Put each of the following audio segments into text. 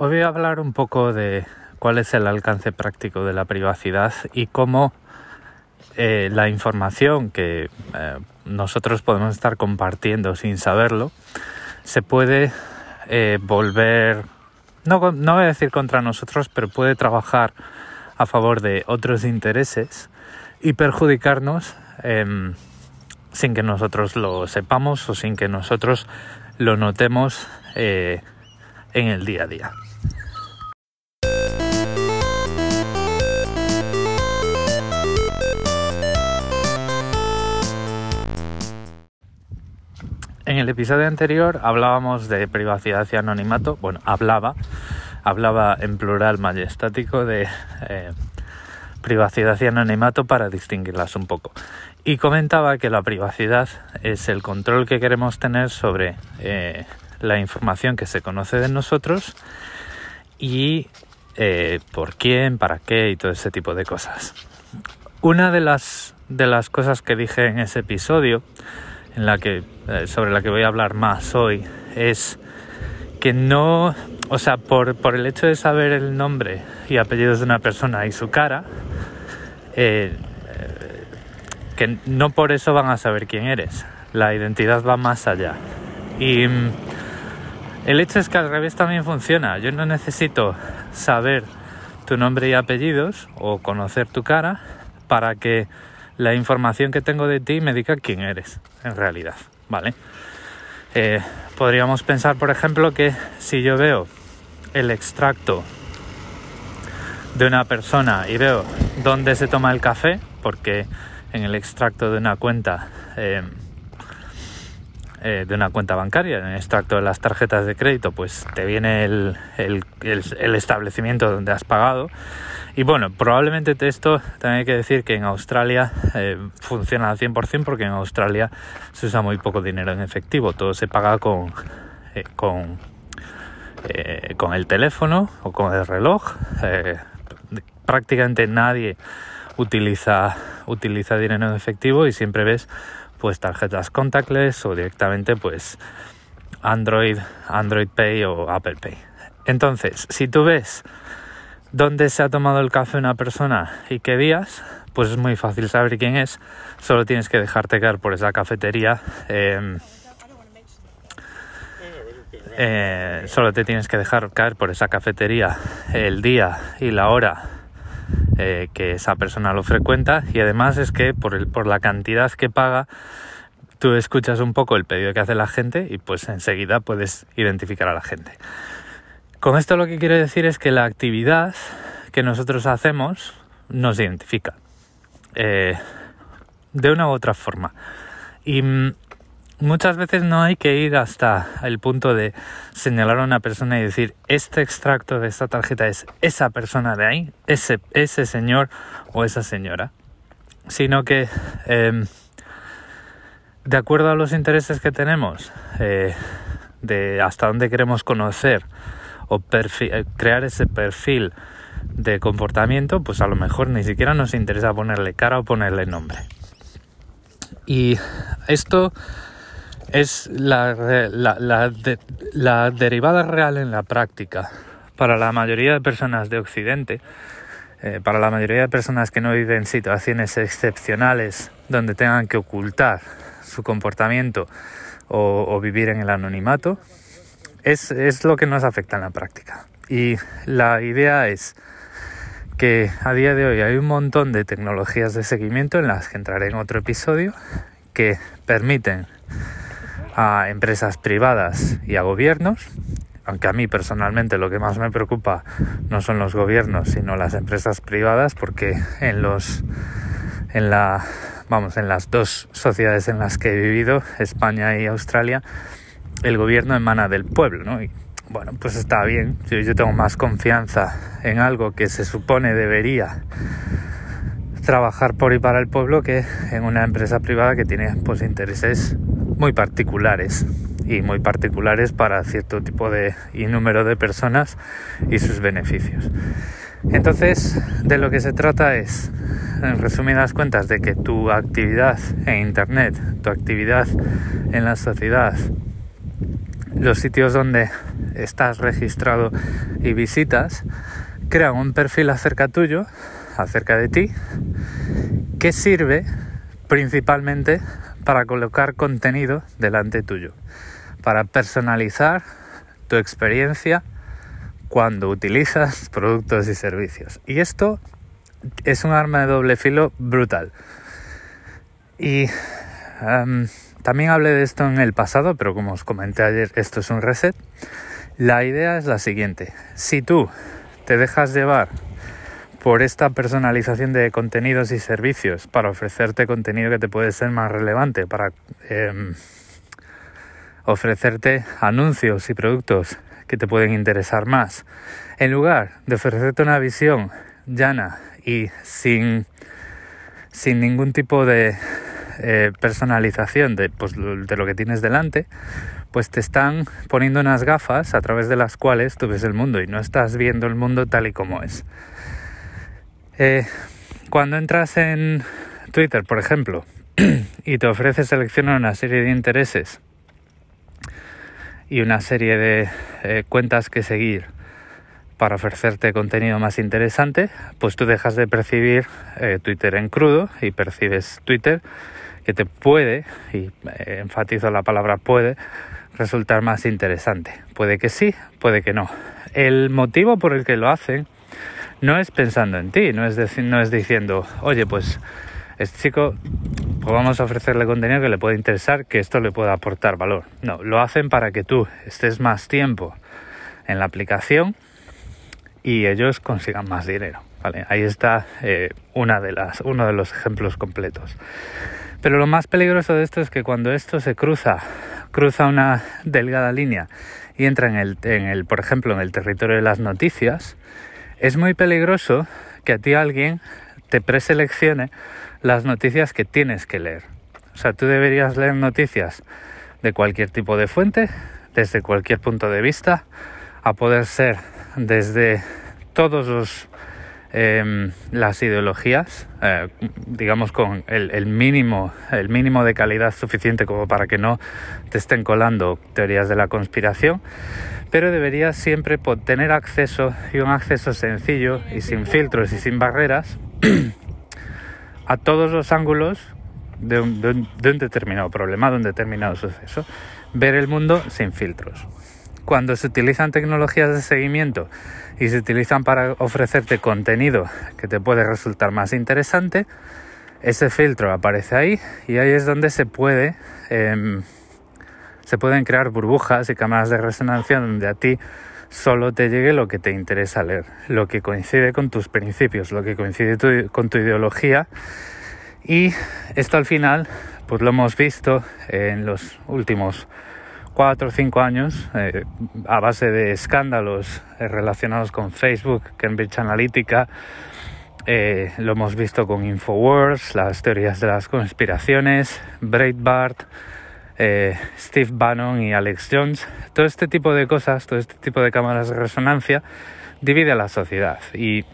Hoy voy a hablar un poco de cuál es el alcance práctico de la privacidad y cómo eh, la información que eh, nosotros podemos estar compartiendo sin saberlo se puede eh, volver, no, no voy a decir contra nosotros, pero puede trabajar a favor de otros intereses y perjudicarnos em, sin que nosotros lo sepamos o sin que nosotros lo notemos en el día a día. En el episodio anterior hablábamos de privacidad y anonimato. Bueno, hablaba, hablaba en plural majestático de eh, privacidad y anonimato para distinguirlas un poco. Y comentaba que la privacidad es el control que queremos tener sobre eh, la información que se conoce de nosotros y eh, por quién, para qué y todo ese tipo de cosas. Una de las, de las cosas que dije en ese episodio en la que, eh, sobre la que voy a hablar más hoy es que no, o sea, por, por el hecho de saber el nombre y apellidos de una persona y su cara, eh, que no por eso van a saber quién eres. La identidad va más allá. Y mm, el hecho es que al revés también funciona. Yo no necesito saber tu nombre y apellidos o conocer tu cara para que la información que tengo de ti me diga quién eres en realidad, ¿vale? Eh, podríamos pensar, por ejemplo, que si yo veo el extracto de una persona y veo dónde se toma el café, porque en el extracto de una cuenta eh, eh, de una cuenta bancaria, en extracto de las tarjetas de crédito, pues te viene el, el establecimiento donde has pagado. Y bueno, probablemente esto también hay que decir que en Australia eh, funciona al 100% porque en Australia se usa muy poco dinero en efectivo, todo se paga con, eh, con, con el teléfono o con el reloj. prácticamente nadie utiliza, utiliza dinero en efectivo y siempre ves pues tarjetas contactless o directamente pues Android, Android Pay o Apple Pay. Entonces, si tú ves dónde se ha tomado el café una persona y qué días, pues es muy fácil saber quién es. Solo tienes que dejarte caer por esa cafetería. Em, eh, solo te tienes que dejar caer por esa cafetería el día y la hora eh, que esa persona lo frecuenta y además es que por, el, por la cantidad que paga tú escuchas un poco el pedido que hace la gente y pues enseguida puedes identificar a la gente. Con esto lo que quiero decir es que la actividad que nosotros hacemos nos identifica eh, de una u otra forma. Y mm, muchas veces no hay que ir hasta el punto de señalar a una persona y decir, este extracto de esta tarjeta es esa persona de ahí, ese, ese señor o esa señora, sino que em, de acuerdo a los intereses que tenemos, eh, de hasta dónde queremos conocer, o eh, crear ese perfil de comportamiento, pues a lo mejor ni siquiera nos interesa ponerle cara o ponerle nombre. Y esto es la, la, derivada real en la práctica para la mayoría de personas de Occidente, eh, para la mayoría de personas que no viven situaciones excepcionales donde tengan que ocultar su comportamiento o vivir en el anonimato, es, lo que nos afecta en la práctica. Y la idea es que a día de hoy hay un montón de tecnologías de seguimiento en las que entraré en otro episodio que permiten a empresas privadas y a gobiernos, aunque a mí personalmente lo que más me preocupa no son los gobiernos, sino las empresas privadas, porque en los en la vamos, en las dos sociedades en las que he vivido, España y Australia, el gobierno emana del pueblo, ¿no? Y bueno, pues está bien. Yo, yo tengo más confianza en algo que se supone debería trabajar por y para el pueblo que en una empresa privada que tiene pues intereses muy particulares y muy particulares para cierto tipo de y número de personas y sus beneficios. Entonces, de lo que se trata es, en resumidas cuentas, de que tu actividad en Internet, tu actividad en la sociedad, los sitios donde estás registrado y visitas crean un perfil acerca tuyo, acerca de ti, que sirve principalmente para colocar contenido delante tuyo, para personalizar tu experiencia cuando utilizas productos y servicios. Y esto es un arma de doble filo brutal. Y em, también hablé de esto en el pasado, pero como os comenté ayer, esto es un reset. La idea es la siguiente. Si tú te dejas llevar por esta personalización de contenidos y servicios para ofrecerte contenido que te puede ser más relevante, para em, ofrecerte anuncios y productos que te pueden interesar más, en lugar de ofrecerte una visión llana y sin, sin ningún tipo de eh, personalización de, pues, de lo que tienes delante, pues te están poniendo unas gafas a través de las cuales tú ves el mundo y no estás viendo el mundo tal y como es. Eh, cuando entras en Twitter, por ejemplo, y te ofrece seleccionar una serie de intereses y una serie de eh, cuentas que seguir para ofrecerte contenido más interesante, pues tú dejas de percibir eh, Twitter en crudo y percibes Twitter que te puede, y enfatizo la palabra puede, resultar más interesante. Puede que sí, puede que no. El motivo por el que lo hacen no es pensando en ti, no es, no es diciendo, oye, pues este chico, pues vamos a ofrecerle contenido que le pueda interesar, que esto le pueda aportar valor. No, lo hacen para que tú estés más tiempo en la aplicación y ellos consigan más dinero. ¿vale? Ahí está eh, una de las, uno de los ejemplos completos. Pero lo más peligroso de esto es que cuando esto se cruza, cruza una delgada línea y entra en el, en el por ejemplo, en el territorio de las noticias, es muy peligroso que a ti alguien te preseleccione las noticias que tienes que leer. O sea, tú deberías leer noticias de cualquier tipo de fuente, desde cualquier punto de vista, a poder ser desde todos los Em, las ideologías, eh, digamos con el, mínimo, el mínimo de calidad suficiente como para que no te estén colando teorías de la conspiración, pero deberías siempre tener acceso y un acceso sencillo y sin filtros y sin barreras a todos los ángulos de un, de un determinado problema, de un determinado suceso, ver el mundo sin filtros. Cuando se utilizan tecnologías de seguimiento, y se utilizan para ofrecerte contenido que te puede resultar más interesante, ese filtro aparece ahí y ahí es donde se puede em, se pueden crear burbujas y cámaras de resonancia donde a ti solo te llegue lo que te interesa leer, lo que coincide con tus principios, lo que coincide con tu ideología y esto al final pues lo hemos visto en los últimos cuatro o cinco años eh, a base de escándalos eh, relacionados con Facebook, Cambridge Analytica. Eh, lo hemos visto con Infowars, las teorías de las conspiraciones, Breitbart, Steve Bannon y Alex Jones. Todo este tipo de cosas, todo este tipo de cámaras de resonancia divide a la sociedad. Y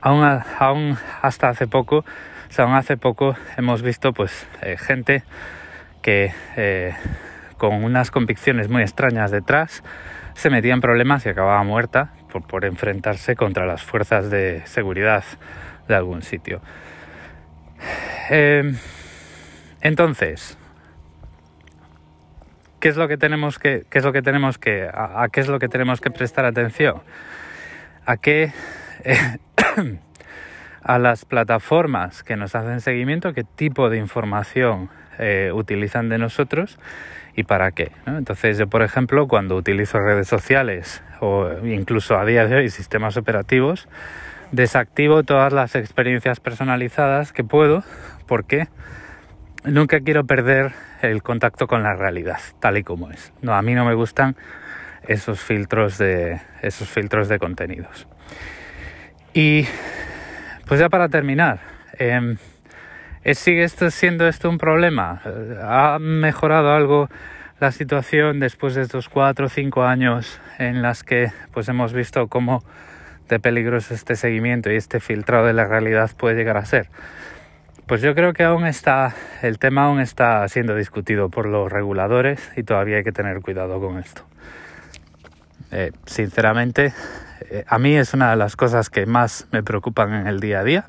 aún, aún hasta hace poco, o aún hace poco hemos visto pues gente que con unas convicciones muy extrañas detrás, se metía en problemas y acababa muerta por, enfrentarse contra las fuerzas de seguridad de algún sitio. Em, entonces, ¿qué es lo que tenemos que, qué es lo que tenemos que, a, qué es lo que tenemos que prestar atención? A qué, a las plataformas que nos hacen seguimiento, qué tipo de información eh, utilizan de nosotros y para qué. Entonces yo, por ejemplo, cuando utilizo redes sociales o incluso a día de hoy sistemas operativos, desactivo todas las experiencias personalizadas que puedo porque nunca quiero perder el contacto con la realidad, tal y como es. No, a mí no me gustan esos filtros de esos filtros de contenidos. Y pues ya para terminar, eh, ¿Sigue esto siendo esto un problema? ¿Ha mejorado algo la situación después de estos cuatro o cinco años en las que pues hemos visto cómo de peligroso este seguimiento y este filtrado de la realidad puede llegar a ser? Pues yo creo que aún está, el tema aún está siendo discutido por los reguladores y todavía hay que tener cuidado con esto. Eh, sinceramente, eh, a mí es una de las cosas que más me preocupan en el día a día,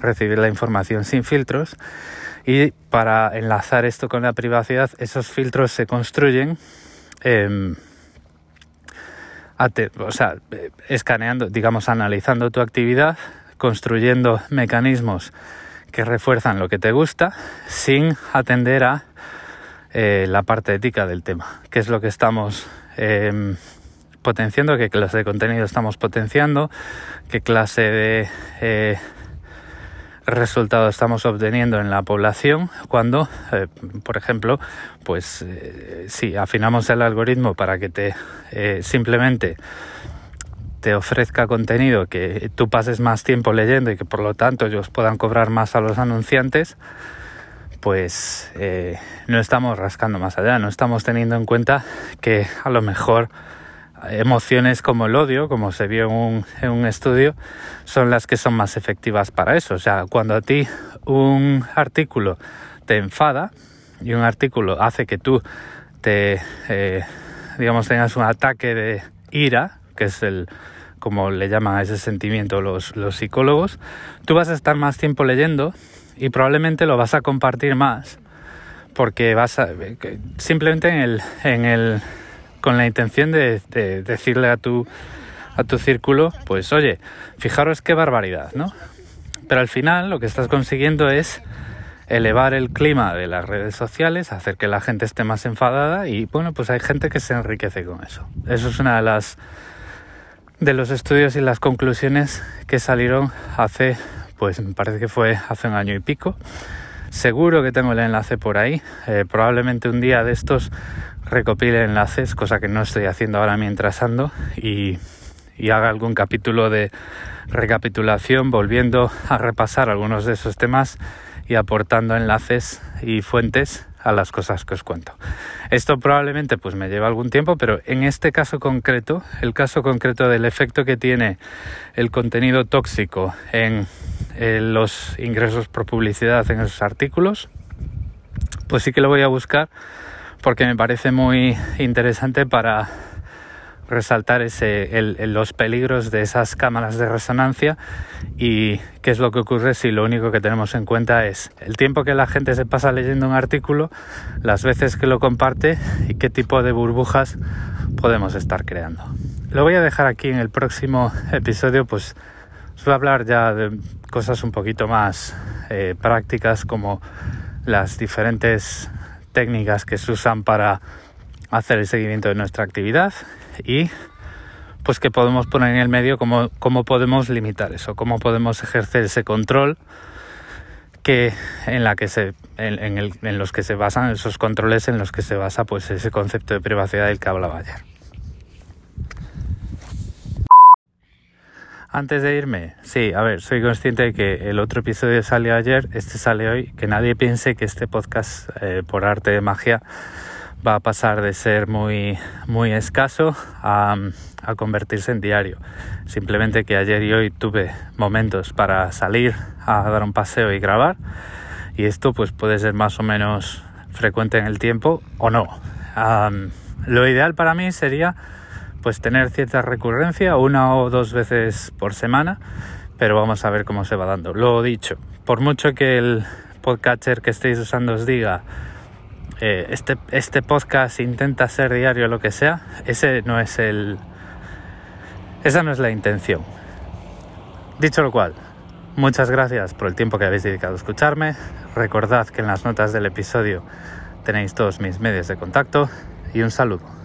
recibir la información sin filtros y para enlazar esto con la privacidad, esos filtros se construyen, em, o sea, eh, escaneando, digamos, analizando tu actividad, construyendo mecanismos que refuerzan lo que te gusta sin atender a eh, la parte ética del tema, que es lo que estamos em, potenciando, qué clase de contenido estamos potenciando, qué clase de eh, resultado estamos obteniendo en la población cuando, eh, por ejemplo, pues si afinamos el algoritmo para que te simplemente te ofrezca contenido que tú pases más tiempo leyendo y que por lo tanto ellos puedan cobrar más a los anunciantes, pues eh, no estamos rascando más allá, no estamos teniendo en cuenta que a lo mejor emociones como el odio, como se vio en un, en un estudio, son las que son más efectivas para eso. O sea, cuando a ti un artículo te enfada y un artículo hace que tú te, eh, digamos, tengas un ataque de ira, que es el, como le llaman ese sentimiento los, los psicólogos, tú vas a estar más tiempo leyendo y probablemente lo vas a compartir más porque vas a simplemente en el, en el con la intención de, de, decirle a tu a tu círculo pues oye fijaros qué barbaridad no pero al final lo que estás consiguiendo es elevar el clima de las redes sociales, hacer que la gente esté más enfadada y bueno, pues hay gente que se enriquece con eso. Eso es una de las de los estudios y las conclusiones que salieron hace, pues me parece que fue hace un año y pico. Seguro que tengo el enlace por ahí. Eh, probablemente un día de estos recopile enlaces, cosa que no estoy haciendo ahora mientras ando, y, y haga algún capítulo de recapitulación volviendo a repasar algunos de esos temas y aportando enlaces y fuentes a las cosas que os cuento. Esto probablemente pues me lleva algún tiempo, pero en este caso concreto, el caso concreto del efecto que tiene el contenido tóxico en, los ingresos por publicidad en esos artículos, pues sí que lo voy a buscar porque me parece muy interesante para resaltar los peligros de esas cámaras de resonancia y qué es lo que ocurre si lo único que tenemos en cuenta es el tiempo que la gente se pasa leyendo un artículo, las veces que lo comparte y qué tipo de burbujas podemos estar creando. Lo voy a dejar aquí en el próximo episodio, pues os voy a hablar ya de cosas un poquito más eh, prácticas como las diferentes técnicas que se usan para hacer el seguimiento de nuestra actividad y pues que podemos poner en el medio cómo, cómo podemos limitar eso, cómo podemos ejercer ese control que en la que se en, el, en, los que se basan esos controles en los que se basa pues ese concepto de privacidad del que hablaba ayer. Antes de irme, sí, a ver, soy consciente de que el otro episodio salió ayer, este sale hoy, que nadie piense que este podcast eh, por arte de magia va a pasar de ser muy, muy escaso a, a, convertirse en diario. Simplemente que ayer y hoy tuve momentos para salir a dar un paseo y grabar y esto pues puede ser más o menos frecuente en el tiempo o no. lo ideal para mí sería pues tener cierta recurrencia, una o dos veces por semana, pero vamos a ver cómo se va dando. Lo dicho, por mucho que el podcatcher que estéis usando os diga eh, este, este podcast intenta ser diario lo que sea, ese no es el. Esa no es la intención. Dicho lo cual, muchas gracias por el tiempo que habéis dedicado a escucharme. Recordad que en las notas del episodio tenéis todos mis medios de contacto y un saludo.